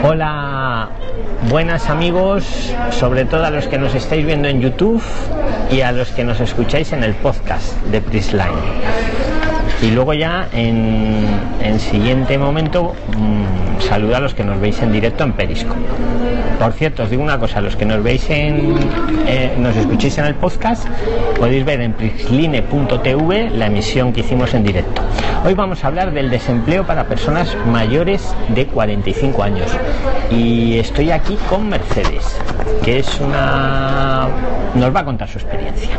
Hola, buenas amigos, sobre todo a los que nos estáis viendo en YouTube y a los que nos escucháis en el podcast de Prisline. Y luego ya en, en siguiente momento mmm, saluda a los que nos veis en directo en Perisco. Por cierto, os digo una cosa, los que nos veis en, eh, nos escuchéis en el podcast, podéis ver en prisline.tv la emisión que hicimos en directo. Hoy vamos a hablar del desempleo para personas mayores de 45 años. Y estoy aquí con Mercedes, que es una... nos va a contar su experiencia.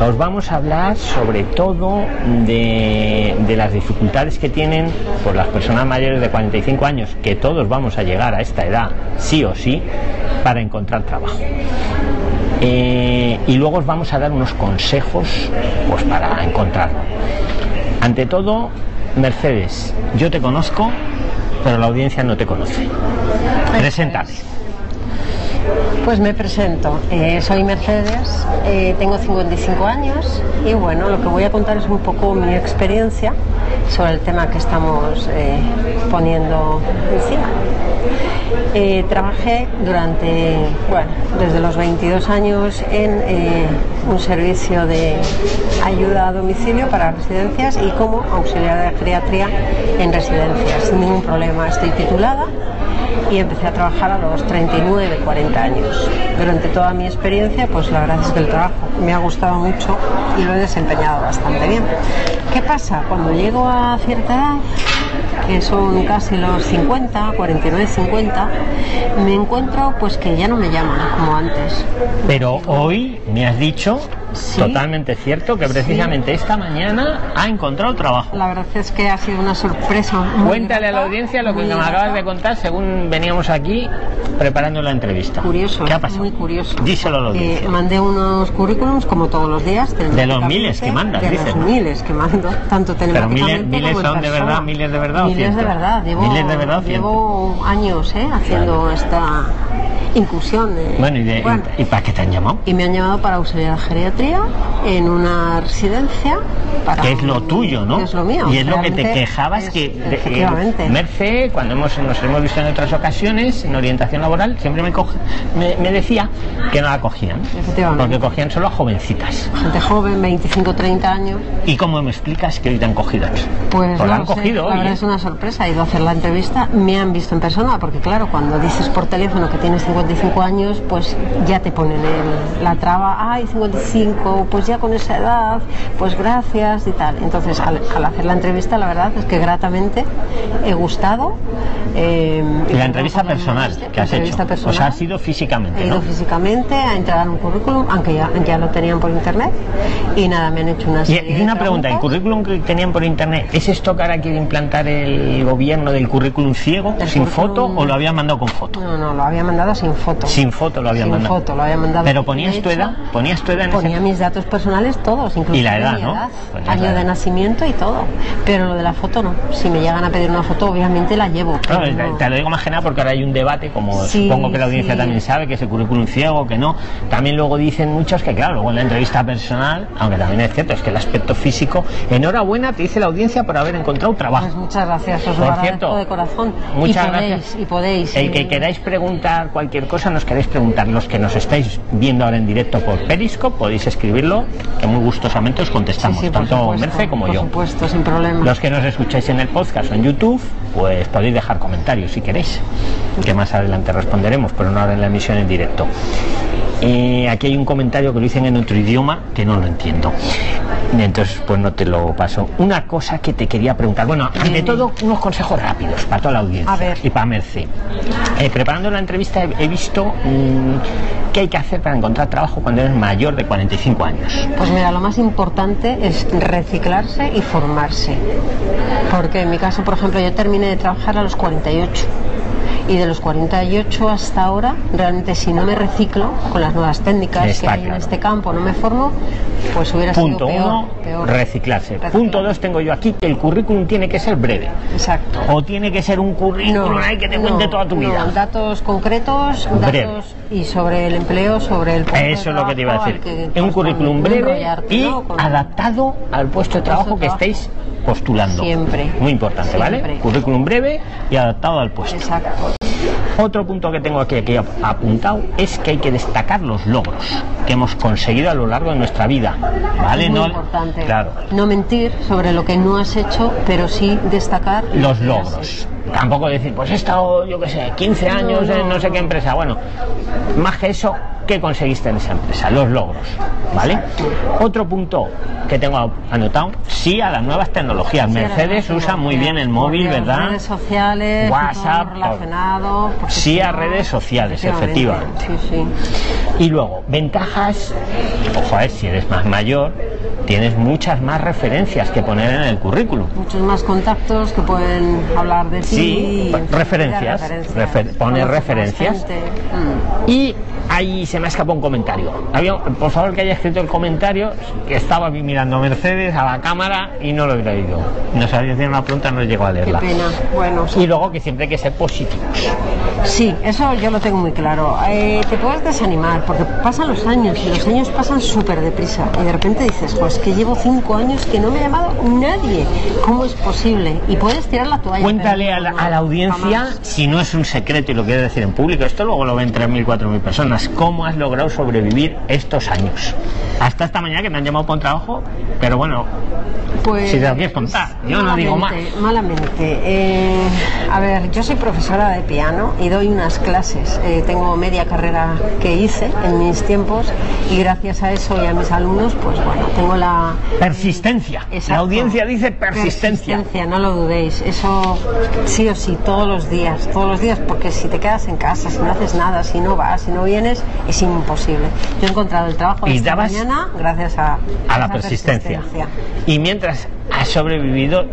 Os vamos a hablar sobre todo de, de las dificultades que tienen por las personas mayores de 45 años, que todos vamos a llegar a esta edad, sí o sí, para encontrar trabajo. Eh, y luego os vamos a dar unos consejos pues, para encontrarlo. Ante todo, Mercedes, yo te conozco, pero la audiencia no te conoce. Preséntate. Pues me presento, eh, soy Mercedes, eh, tengo 55 años y bueno, lo que voy a contar es un poco mi experiencia sobre el tema que estamos eh, poniendo encima. Trabajé durante, bueno, desde los 22 años en un servicio de ayuda a domicilio para residencias y como auxiliar de geriatría en residencias, sin ningún problema. Estoy titulada y empecé a trabajar a los 39, 40 años. Durante toda mi experiencia, pues la verdad es que el trabajo me ha gustado mucho y lo he desempeñado bastante bien. ¿Qué pasa? Cuando llego a cierta edad, que son casi los 50, 49, 50, me encuentro pues que ya no me llaman como antes. Pero hoy me has dicho, ¿Sí? totalmente cierto, que precisamente sí. esta mañana ha encontrado trabajo. La verdad es que ha sido una sorpresa. Cuéntale grata, a la audiencia lo que me acabas de contar según veníamos aquí preparando la entrevista. Curioso, ¿Qué ha pasado? muy curioso. Díselo a la audiencia. Eh, mandé unos currículums como todos los días. De los miles que mandas, de dices. los miles que mando, tanto Pero miles, miles son de verdad, miles de verdad. Miles de verdad. Llevo, miles de verdad. Llevo años ¿eh? haciendo claro. esta inclusión. De, bueno, ¿y, de, bueno, ¿y, ¿y para qué te han llamado? Y me han llamado para auxiliar de geriatría en una residencia. Para que es lo tuyo, ¿no? Que es lo mío. Y es lo que te quejabas es, que efectivamente. Eh, Merce, cuando hemos, nos hemos visto en otras ocasiones, en orientación laboral, siempre me, coge, me, me decía que no la cogían. Efectivamente. Porque cogían solo a jovencitas. Gente joven, 25, 30 años. ¿Y cómo me explicas que hoy te han cogido? Pues, pues no han sé, cogido la hoy, verdad ¿eh? es una sorpresa. He ido a hacer la entrevista, me han visto en persona, porque claro, cuando dices por teléfono que tienes 55 años, pues ya te ponen el, la traba, ay, 55, pues ya con esa edad, pues gracias y tal. Entonces, al, al hacer la entrevista, la verdad es que gratamente he gustado. Eh, y la entrevista personal que has entrevista hecho, personal, o sea, ha sido físicamente, He ido ¿no? físicamente a entregar un currículum, aunque ya, ya lo tenían por internet, y nada, me han hecho una Y, serie y una de pregunta, ¿el currículum que tenían por internet, ¿es esto que ahora quiere implantar el gobierno del currículum ciego, El sin currículum- foto, o lo había mandado con foto? No, no, lo había mandado sin foto. Sin foto lo había Sin mandado. foto, lo había mandado. Pero ponías tu edad, ponías tu edad en Ponía ese... mis datos personales todos, incluso Y la edad, mi ¿no? edad, año de nacimiento y todo. Pero lo de la foto no. Si me llegan a pedir una foto, obviamente la llevo. Claro, pero no. te lo digo más que nada porque ahora hay un debate, como Sí, supongo que la audiencia sí. también sabe, que es el currículum ciego, que no. También luego dicen muchos que, claro, luego en la entrevista personal, aunque también es cierto, es que el aspecto físico, enhorabuena, te dice la audiencia por haber encontrado Pues trabajo. muchas gracias, os lo agradezco cierto, de corazón. muchas y podéis, gracias. Y podéis. El que queráis preguntar cualquier cosa, nos queréis preguntar. Los que nos estáis viendo ahora en directo por Periscope, podéis escribirlo, que muy gustosamente os contestamos, sí, tanto supuesto, Merce como por yo. supuesto, sin problema. Los que nos escucháis en el podcast o en YouTube, pues podéis dejar comentarios si queréis, que más adelante responderemos, pero no ahora en la emisión en directo. Eh, aquí hay un comentario que lo dicen en otro idioma que no lo entiendo. Entonces, pues no te lo paso. Una cosa que te quería preguntar. Bueno, ante todo, unos consejos rápidos para toda la audiencia A ver. y para Merce. Eh, preparando la entrevista he, he visto mm, qué hay que hacer para encontrar trabajo cuando eres mayor de 45 años. Pues mira, lo más importante es reciclarse y formarse. Porque en mi caso, por ejemplo, yo terminé de trabajar a los 48. Y de los 48 hasta ahora, realmente si no me reciclo con las nuevas técnicas Está que hay en este campo, no me formo, pues hubiera Punto sido peor. uno, peor. reciclarse. Reciclar. Punto dos, tengo yo aquí que el currículum tiene que ser breve. Exacto. O tiene que ser un currículum ahí que te cuente no, toda tu vida. no, datos concretos, Breve. datos y sobre el empleo, sobre el puesto de Eso es lo que te iba a decir. Es un currículum No breve y ¿no? Adaptado al puesto de trabajo que estéis postulando. Siempre. Muy importante, ¿vale? Currículum breve y adaptado al puesto. Exacto. Otro punto que tengo aquí, aquí apuntado es que hay que destacar los logros que hemos conseguido a lo largo de nuestra vida. ¿Vale? Es muy no, importante. Claro. No mentir sobre lo que no has hecho, pero sí destacar lo Los logros. Tampoco decir, pues he estado, yo qué sé, 15 años No, no, en no sé qué empresa. Bueno, más que eso, ¿qué conseguiste en esa empresa? Los logros. ¿Vale? Otro punto que tengo anotado, sí a las nuevas tecnologías. Sí, Mercedes usa muy bien el móvil, ¿verdad? Redes sociales, WhatsApp, relacionado. Sí a redes sociales, efectivamente. Sí, sí. Y luego, ventajas, ojo, a ver, si eres más mayor, tienes muchas más referencias que poner en el currículum. Muchos más contactos que pueden hablar de ti. Sí, y referencias, refer- poner referencias. Mm. Y ahí se me ha escapado un comentario. Había, por favor, que haya escrito el comentario, que estaba aquí mirando a Mercedes, a la cámara, y no lo he leído. Nos había hecho una pregunta, no llegó a Qué leerla. pena. Bueno, Y luego que siempre hay que ser positivos. Sí, eso yo lo tengo muy claro. Eh, te puedes desanimar porque pasan los años y los años pasan súper deprisa y de repente dices, pues que llevo cinco años que no me ha llamado nadie. ¿Cómo es posible? Y puedes tirar la toalla. Cuéntale a la, no, a la audiencia, jamás. si no es un secreto y lo quieres decir en público, esto luego lo ven 3.000, 4.000 personas, ¿cómo has logrado sobrevivir estos años? Hasta esta mañana que me han llamado por trabajo, pero bueno, Pues, si te lo quieres contar, yo no digo más. malamente. Eh, a ver, yo soy profesora de piano y doy unas clases. Eh, tengo media carrera que hice en mis tiempos y gracias a eso y a mis alumnos, pues bueno, tengo la... Persistencia. La Exacto. audiencia dice persistencia. Persistencia, no lo dudéis. Eso sí o sí, todos los días, todos los días, porque si te quedas en casa, si no haces nada, si no vas, si no vienes, es imposible. Yo he encontrado el trabajo de Y esta dabas mañana gracias a, A la esa persistencia. Y mientras sobrevivido,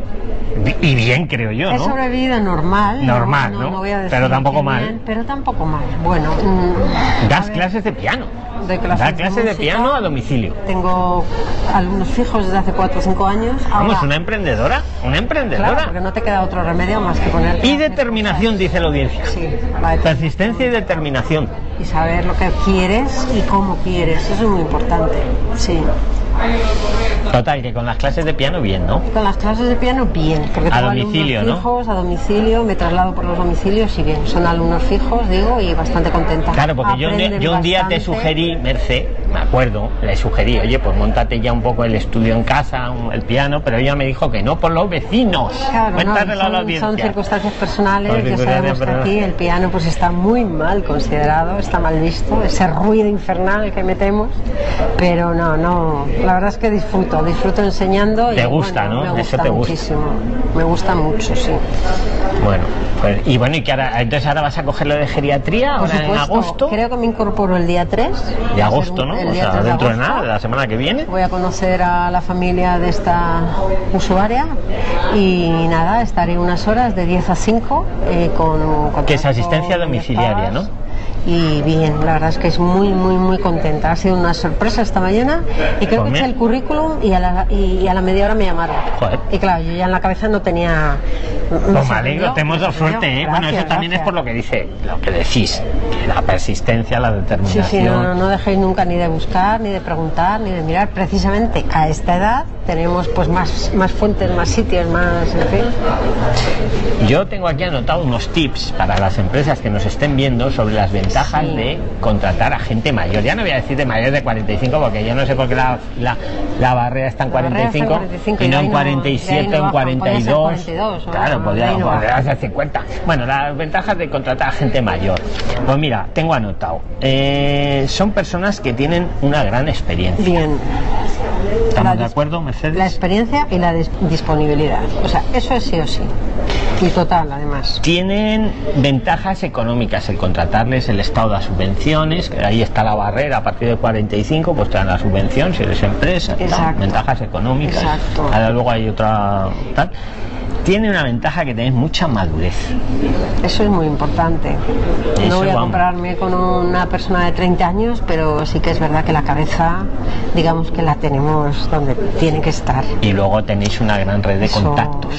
y bien creo yo, He ¿no? sobrevivido normal. Normal, ¿no? voy a decir Pero tampoco mal. bien, pero tampoco mal. Bueno, mm, Das clases de piano. doy clases de clases de piano a domicilio. Tengo alumnos fijos desde hace 4 o 5 años. Vamos, una emprendedora, una Claro, emprendedora. porque no te queda otro remedio más que poner. Y determinación, dice la audiencia. Sí, vale. Persistencia y determinación. y saber lo que quieres y cómo quieres. Eso es muy importante. Sí. Total, que con las clases de piano bien, ¿no? Con las clases de piano, bien. Porque A tengo domicilio, alumnos ¿no? fijos, a domicilio, me traslado por los domicilios y bien. Son alumnos fijos, digo, y bastante contenta. Claro, porque yo, un día- yo un día te sugerí, Merce, me acuerdo, le sugerí, oye, pues montate ya un poco el estudio en casa, un- el piano, pero ella me dijo que no por los vecinos. Claro, no, Cuéntaselo a la son, audiencia. son circunstancias personales, Son ya sabemos que aquí el piano pues está muy mal considerado, está mal visto, ese ruido infernal que metemos, pero no, no, la verdad es que disfruto, disfruto enseñando y Te gusta, bueno, ¿no? Me Eso gusta te gusta. muchísimo, me gusta mucho, sí. Bueno, pues, y bueno, y que ahora, entonces ahora vas a coger lo de geriatría, Por ahora en supuesto, agosto. creo que me incorporo el día 3 De agosto, ¿no? El O día sea, 3 de dentro de nada, de la semana que viene. Voy a conocer a la familia de esta usuaria y nada, estaré unas horas de 10 a 5 eh, con, con Que es asistencia domiciliaria. ¿no? Y bien, la verdad es que es muy, muy, muy contenta. Ha sido una sorpresa esta mañana y creo Pues que eché el currículum y a, la, y a la media hora me llamaron. Joder. Y claro, yo ya en la cabeza no tenía... Pues me alegro, te hemos dado suerte, ¿eh? bueno, eso también es por lo que dice, lo que decís, que la persistencia, la Sí, determinación. sí, no, no, no dejéis nunca ni de buscar, ni de preguntar, ni de mirar. Precisamente a esta edad tenemos pues más, más fuentes, más sitios, más, en fin. Yo tengo aquí anotado unos tips para las empresas que nos estén viendo sobre las ventajas Sí. de contratar a gente mayor. Ya no voy a decir de mayor de 45 porque yo no sé por qué la, la, la barrera está en La barrera está en 45, 45 y no en de ahí no- 47 de ahí no en bajan, podría ser 42. 42, o claro, de podría, ahí no podría bajan. ser 50. Bueno, las ventajas de contratar a gente mayor. Pues mira, tengo anotado. Eh, son personas que tienen una gran experiencia. Bien. ¿Estamos de acuerdo, Mercedes? La experiencia y la dis- disponibilidad. O sea, eso es sí o sí. Y total, además. Tienen ventajas económicas el contratarles, el Estado da subvenciones, que ahí está la barrera, a partir de 45 pues te dan la subvención si eres empresa, Exacto. ventajas económicas. Exacto. Ahora luego hay otra tal. Tiene una ventaja que tenéis mucha madurez. Eso es muy importante. Eso no voy a vamos. compararme con una persona de 30 años, pero sí que es verdad que la cabeza, digamos que la tenemos donde tiene que estar. Y luego tenéis una gran red de Eso- contactos.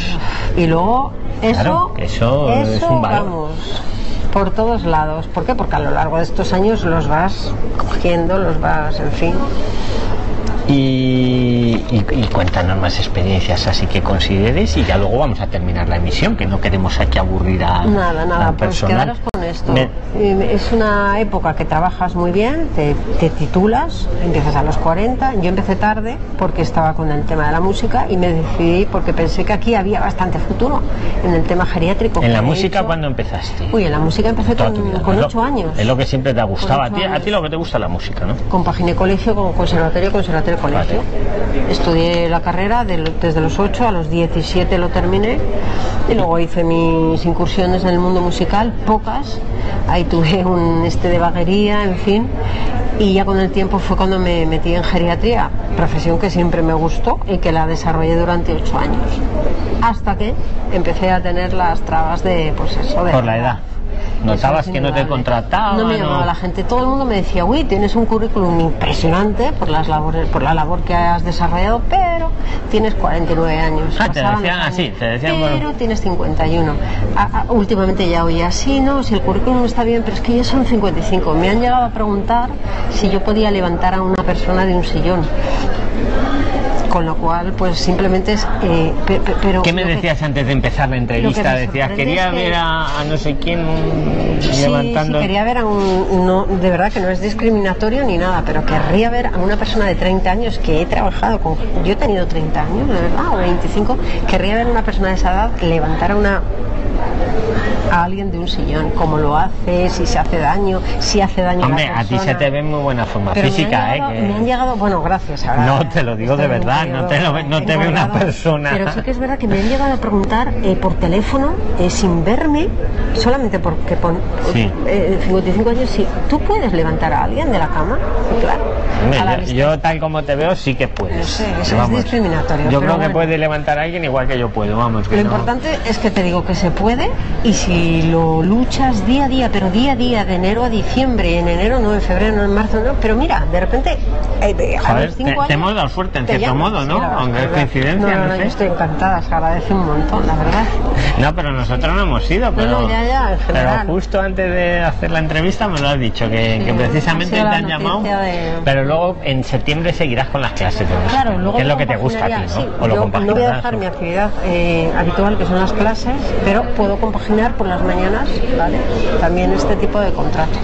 Y luego, eso, Claro, eso es un valor. vamos, por todos lados. ¿Por qué? Porque a lo largo de estos años los vas cogiendo, los vas, en fin. Y, y- y cuéntanos más experiencias así que consideres y ya luego vamos a terminar la emisión, que no queremos aquí aburrir a Nada, nada, al pues quedaros con esto. Me- Eh, Es una época que trabajas muy bien, te, te titulas, empiezas a los 40. Yo empecé tarde porque estaba con el tema de la música y me decidí porque pensé que aquí había bastante futuro en el tema geriátrico. en la música, hecho. ¿cuándo empezaste? Uy, en la música empecé Toda con, con es lo- 8 años. Es lo que siempre te ha gustado. A ti, a ti lo que te gusta la música, ¿no? Compaginé colegio con conservatorio, conservatorio, colegio. Estudié la carrera de- desde los 8 a los 17 lo terminé y luego hice mis incursiones en el mundo musical, pocas. Ahí tuve un este de vaguería, en fin. Y ya con el tiempo fue cuando me metí en geriatría, profesión que siempre me gustó y que la desarrollé durante 8 años. Hasta que empecé a tener las trabas de, pues eso, de Por la edad. Notabas que no te indudable. contrataban. No me llamaba la gente. Todo el mundo me decía, uy, tienes un currículum impresionante por las labores, por la labor que has desarrollado, pero tienes 49 años. Ah, te decían así, te decían, Pero bueno. tienes 51. Ah, ah, últimamente ya oía, sí, no, si el currículum está bien, pero es que ya son 55. Me han llegado a preguntar si yo podía levantar a una persona de un sillón. Con lo cual, pues simplemente es. eh, pe- pe- pero ¿Qué me que- decías antes de empezar la entrevista? me Decías, quería que- ver a, a no sé quién Sí, levantando. sí, quería ver a un. No, de verdad que no es discriminatorio ni nada, pero querría ver a una persona de 30 años que he trabajado con. Yo he tenido 30 años, de verdad, o 25. Querría ver a una persona de esa edad levantar a una a alguien de un sillón, cómo lo hace, si se hace daño, si hace daño Hombre, a la a ti se te ve en muy buena forma Pero me física, llegado, ¿eh? me han que- llegado, bueno, gracias. ahora No, te lo digo de un verdad, no te lo ve- no te ve una persona. Pero sí que es verdad que me han llegado a preguntar eh, por teléfono, eh, sin verme, solamente porque pon Sí. eh, 55 años, si tú puedes levantar a alguien de la cama, claro. Yo, tal como te veo sí que puedes. No sé, eso Vamos, es discriminatorio, Yo creo que puede levantar a alguien igual que yo puedo, vamos. Que Lo no- importante es que te digo que se puede y si lo luchas día a día, pero día a día, de enero a diciembre, en enero no, en febrero no, en marzo no, pero mira, de repente eh, a Joder, los cinco te- te años hemos dado suerte, en cierto llaman. Modo, ¿no? Sí, Aunque es coincidencia, No, no, no no, sé. yo estoy encantada, se agradece un montón, la verdad. No, pero nosotros no hemos ido, pero, no, ya, ya, en pero justo antes de hacer la entrevista me lo has dicho, que, Sí, que precisamente te han llamado, de- pero luego en septiembre seguirás con las clases Claro, luego que es lo que te gusta a ti, ¿no? compaginaría, sí. o lo Yo no voy a dejar mi actividad eh, habitual, que son las clases, pero puedo compaginar por las mañanas, ¿vale? También este tipo de contrato,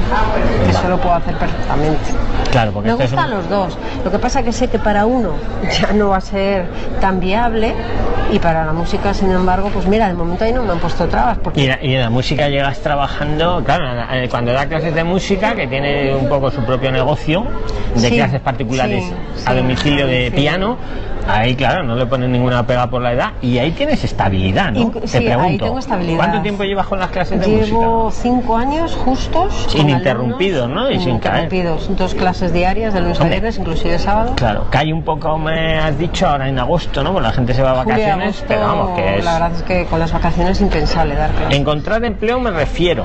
que eso lo puedo hacer perfectamente. Claro, porque Me esto es gustan un- los dos. Lo que pasa que sé que para uno ya no va a ser tan viable y para la música, sin embargo, pues mira, de momento ahí no me han puesto trabas porque Y, la- y en la música llegas trabajando, claro, cuando da clases de música, que tiene un poco su propio negocio, de Sí, clases particulares sí, a domicilio de piano, ahí claro, no le ponen ninguna pega por la edad y ahí tienes estabilidad, ¿no? Inc- Te sí, ahí pregunto, tengo estabilidad. ¿cuánto tiempo llevas con las clases de llevo música? cinco años justos. Ininterrumpidos, ¿no? Y sin caer. Ininterrumpidos. Dos clases diarias, de lunes a viernes, inclusive sábado. Claro, cae un poco, me has dicho, ahora en agosto, ¿no? Bueno, la gente se va a Julio vacaciones, agosto, pero vamos, que es... La verdad es que con las vacaciones es impensable dar clases. Encontrar empleo me refiero.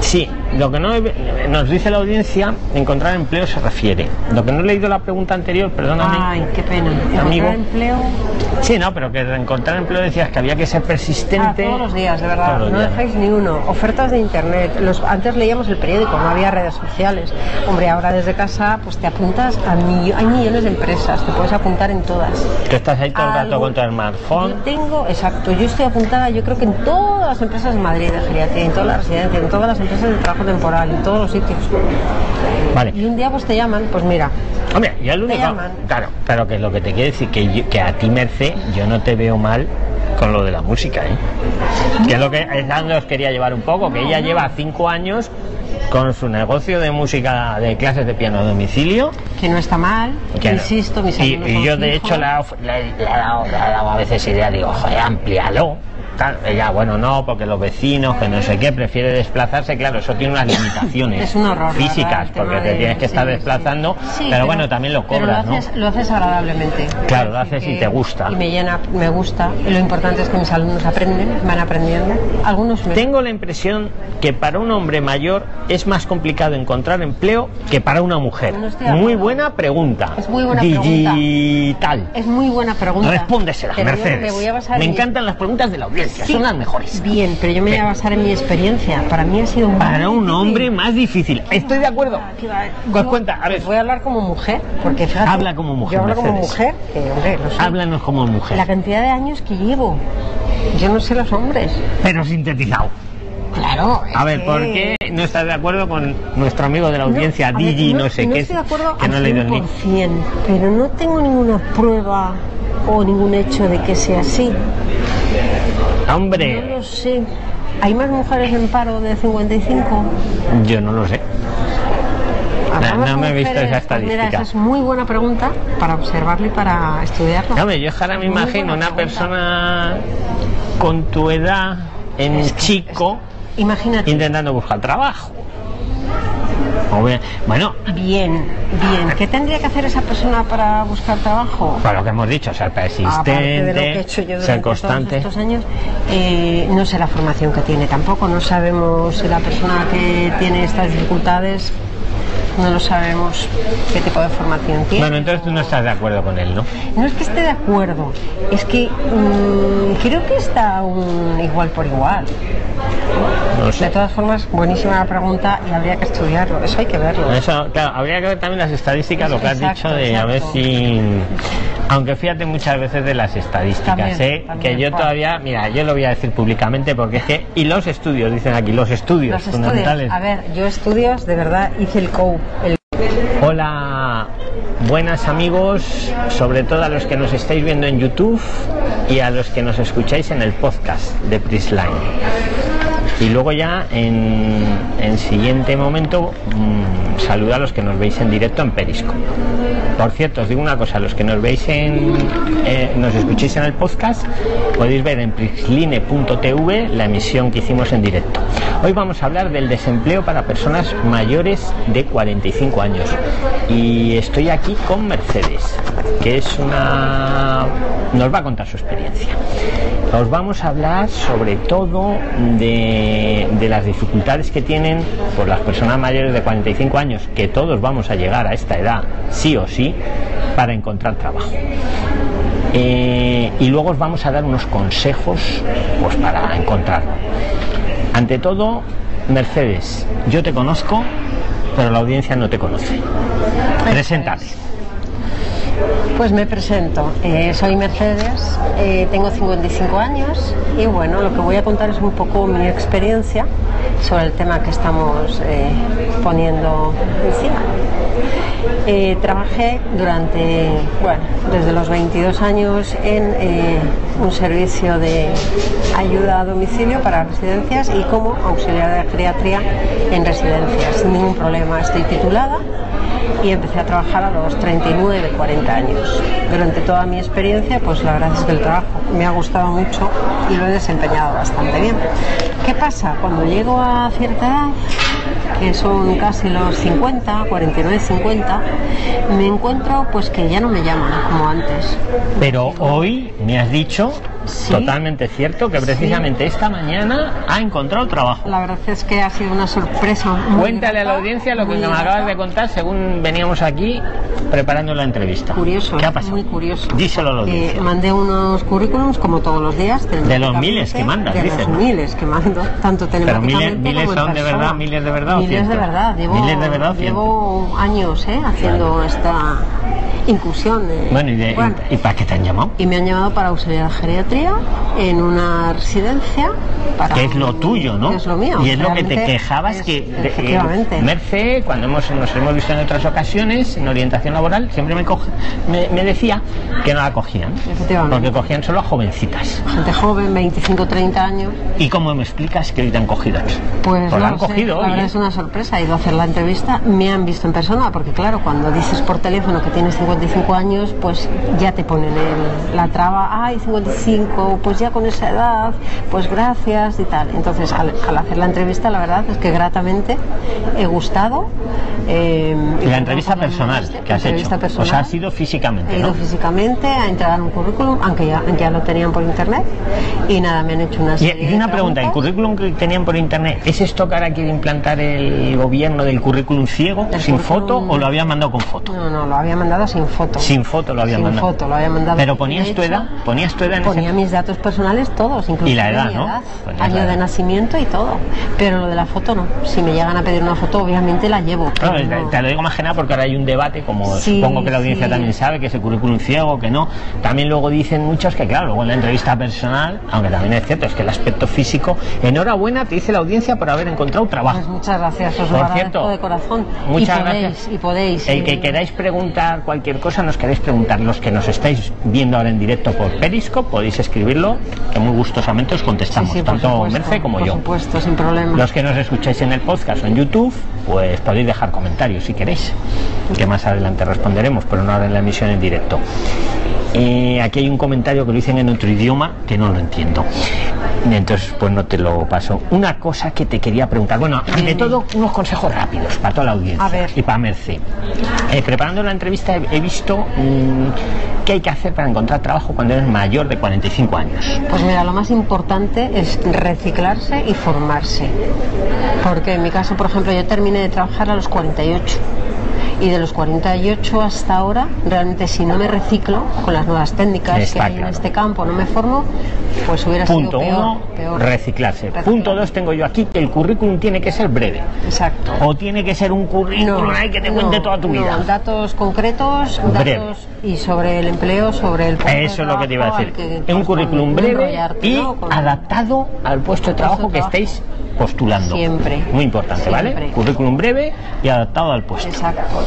Sí, lo que no he- nos dice la audiencia, encontrar empleo se refiere. Lo que no he leído la pregunta anterior, perdóname. Ay, qué pena. Amigo. Encontrar empleo Sí, no, pero que encontrar empleo decías que había que ser ah, persistente. todos los días, de verdad. No días. dejáis ni uno. Ofertas de internet. Los, antes leíamos el periódico, no había redes sociales. Hombre, ahora desde casa pues te apuntas a millo- hay millones de empresas, te puedes apuntar en todas. Que estás ahí todo el rato con tu smartphone. Yo tengo, exacto, yo estoy apuntada, yo creo que en todas las empresas de Madrid de geriatría, en todas las residencias, en todas las empresas de trabajo temporal, en todos los sitios. Vale. Y un día pues te llaman, pues mira, Hombre, yo el único. Claro, pero que lo que te quiero decir, que, yo- que a ti, Merce, yo no te veo mal con lo de la música, ¿eh? Que es lo que donde os quería llevar un poco, que ella lleva cinco años con su negocio de música, de clases de piano a domicilio. que no está mal, que- insisto, mis y, y yo de hecho le he dado a veces idea, digo, joder, amplíalo. Tal, ella, bueno, no, porque los vecinos, que no sé qué, prefiere desplazarse, claro, eso tiene unas limitaciones Es un horror, físicas, porque te de- tienes que estar sí, desplazando, sí. Sí, pero, bueno, también lo pero cobras, lo haces, ¿no? lo haces agradablemente. Claro, lo haces y te gusta. Y me llena, me gusta. Y lo importante es que mis alumnos aprenden, van aprendiendo. Algunos me... Tengo la impresión que para un hombre mayor es más complicado encontrar empleo que para una mujer. No Muy buena pregunta. Es muy buena pregunta. Digital. Es muy buena pregunta. Respóndesela, Pero Mercedes. Me, voy a basar Me en encantan las preguntas de la audiencia. Experiencias, Sí, son las mejores. Bien, pero yo me voy a basar en mi experiencia. Para mí ha sido muy Para un hombre más difícil. Estoy de acuerdo. Pues cuenta, a ver. voy a hablar como mujer, porque fíjate, Habla como mujer, Yo hablo como mujer, que hombre, sé. Háblanos como mujer. La cantidad de años que llevo. Yo no sé los hombres. Pero sintetizado. Claro. A ver, ¿por qué no estás de acuerdo con nuestro amigo de la audiencia, ver, Digi, no, sé no qué? estoy de acuerdo que no al link. 100%, pero no tengo ninguna prueba o ningún hecho de que sea así. No Hombre, lo sé. ¿Hay más mujeres en paro de 55? yo no lo sé. ¿Hablamos no con me he visto esa Pues mira, estadística. esa es muy buena pregunta para observarlo y para estudiarlo. Yo ahora me Muy imagino una pregunta. persona con tu edad, en Es que- chico, Imagínate. intentando buscar trabajo. Bueno, Bien, bien. ¿Qué tendría que hacer esa persona para buscar trabajo? para lo que hemos dicho, ser Aparte de lo que he persistente, hecho yo ser constante. todos estos años, eh, no sé la formación que tiene tampoco, no sabemos si la persona que tiene estas dificultades, no lo sabemos qué tipo de formación tiene. Bueno, entonces tú no estás de acuerdo con él, ¿no? No es que esté de acuerdo, es que mm, creo que está un igual por igual. No De sé. todas formas, buenísima la pregunta y habría que estudiarlo, eso hay que verlo. Eso, claro, habría que ver también las estadísticas, lo que has Exacto, dicho de a ver exacto. si. Aunque fíjate muchas veces de las estadísticas, También, ¿eh? también, que yo todavía, mira, yo lo voy a decir públicamente porque es que. Y los estudios, dicen aquí, los estudios Los estudios, fundamentales. a ver, yo estudios, de verdad, hice el COU, el Hola, buenas amigos, sobre todo a los que nos estáis viendo en YouTube y a los que nos escucháis en el podcast de Prisline. Y luego ya en, en siguiente momento mm, saludo a los que nos veis en directo en Perisco. Por cierto, os digo una cosa, los que nos veis en, eh, nos escuchéis en el podcast, podéis ver en prisline.tv la emisión que hicimos en directo. Hoy vamos a hablar del desempleo para personas mayores de 45 años. Y estoy aquí con Mercedes, que es una... nos va a contar su experiencia. Os vamos a hablar sobre todo de, de las dificultades que tienen por las personas mayores de 45 años, que todos vamos a llegar a esta edad, sí o sí, para encontrar trabajo. Eh, y luego os vamos a dar unos consejos pues, para encontrarlo. Ante todo, Mercedes, yo te conozco, pero la audiencia no te conoce. Preséntate. Pues me presento, Eh, soy Mercedes, eh, tengo 55 años y bueno, lo que voy a contar es un poco mi experiencia sobre el tema que estamos eh, poniendo encima. Trabajé durante, bueno, desde los 22 años en un servicio de ayuda a domicilio para residencias y como auxiliar de geriatría en residencias, sin ningún problema. Estoy titulada y empecé a trabajar a los 39, 40 años. Durante toda mi experiencia, pues la verdad es que el trabajo me ha gustado mucho y lo he desempeñado bastante bien. ¿Qué pasa? Cuando llego a cierta edad, que son casi los 50, 49, 50, me encuentro pues que ya no me llaman como antes. Pero hoy me has dicho, Sí. totalmente cierto, que Sí. precisamente esta mañana ha encontrado trabajo. La verdad es que ha sido una sorpresa. Cuéntale a la grata, audiencia lo que me grata. acabas de contar según veníamos aquí preparando la entrevista. Curioso, ¿Qué ha pasado? muy curioso. Díselo a la Eh, audiencia. mandé unos currículums como todos los días. De los miles que mandas, De dicen. los miles que mando, tanto Pero miles, miles como son de verdad, miles de verdad o Miles de verdad. Llevo, Miles de verdad llevo años eh, haciendo esta incursión. de- Bueno, ¿y, de- bueno, y- y para qué te han llamado? y me han llamado para auxiliar de geriatría en una residencia. Para que es lo tuyo, ¿no? Es lo mío. Y es lo que te quejabas es- que efectivamente. eh, Merce, cuando hemos, nos hemos visto en otras ocasiones, en orientación laboral, siempre me, coge- me, me decía que no la cogían. Efectivamente. Porque cogían solo a jovencitas. gente joven, 25, 30 años. ¿Y cómo me explicas que hoy te han cogido? Pues no han sé, cogido la verdad ¿eh? es una sorpresa. He ido a hacer la entrevista, me han visto en persona, porque claro, cuando dices por teléfono que tienes 55 años, pues ya te ponen el- la traba, ay, 55, pues ya con esa edad, pues gracias y tal. Entonces, al, hacer la entrevista, la verdad es que gratamente he gustado. eh, Y la entrevista personal que has entrevista hecho. personal. O sea, ha sido físicamente, He ¿no? ido físicamente a entregar un currículum, aunque ya, ya lo tenían por internet, y nada, me han hecho una Y, serie y de una pregunta, ¿el currículum que tenían por internet, ¿es esto que ahora quiere implantar el gobierno del currículum ciego, El sin currículum- foto, o lo había mandado con foto? No, no, lo había mandado sin foto. Sin foto lo había sin mandado. foto, lo había mandado. Pero ponías tu edad, ponías tu edad en ponía mis datos personales todos, incluso Y la edad, mi ¿no? edad, Pues año de nacimiento y todo. Pero lo de la foto no. Si me llegan a pedir una foto, obviamente la llevo. No. te lo digo más porque ahora hay un debate, como Sí, supongo que la audiencia sí. también sabe, que es el currículum ciego, que no. También luego dicen muchos que, claro, luego en la entrevista personal, aunque también es cierto, es que el aspecto físico, enhorabuena, te dice la audiencia por haber encontrado trabajo. Pues muchas gracias, os Por cierto, de corazón. muchas y podéis, gracias. y podéis. El que queráis preguntar cualquier cosa, nos queréis preguntar, los que nos estáis viendo ahora en directo por Periscope, podéis escribirlo, que muy gustosamente os contestamos, sí, por tanto supuesto, Merce como por yo. supuesto, sin problema. Los que nos escucháis en el podcast o en YouTube, pues podéis dejar comentarios si queréis, que más adelante responderemos, pero no ahora en la emisión en directo. Eh, aquí hay un comentario que lo dicen en otro idioma que no lo entiendo. Entonces, pues no te lo paso. Una cosa que te quería preguntar. Bueno, ante todo, unos consejos rápidos para toda la audiencia A ver. y para Merce. Eh, preparando la entrevista he, he visto mm, qué hay que hacer para encontrar trabajo cuando eres mayor de 45 años. Pues mira, lo más importante es reciclarse y formarse. Porque en mi caso, por ejemplo, yo terminé de trabajar a los 48. Y de los 48 hasta ahora, realmente si no me reciclo con las nuevas técnicas Está que hay claro. en este campo, no me formo, pues hubiera Punto sido peor. uno, peor. reciclarse. Reciclar. Punto dos, tengo yo aquí que el currículum tiene que ser breve. Exacto. O tiene que ser un currículum que te cuente no, toda tu vida. no, datos concretos, Breve. datos y sobre el empleo, sobre el puesto de Eso es lo que te iba a trabajo decir. que un currículum breve y adaptado al puesto de trabajo que trabajo. estéis postulando. Siempre. Muy importante, ¿vale? Currículum breve y adaptado al puesto. Exacto.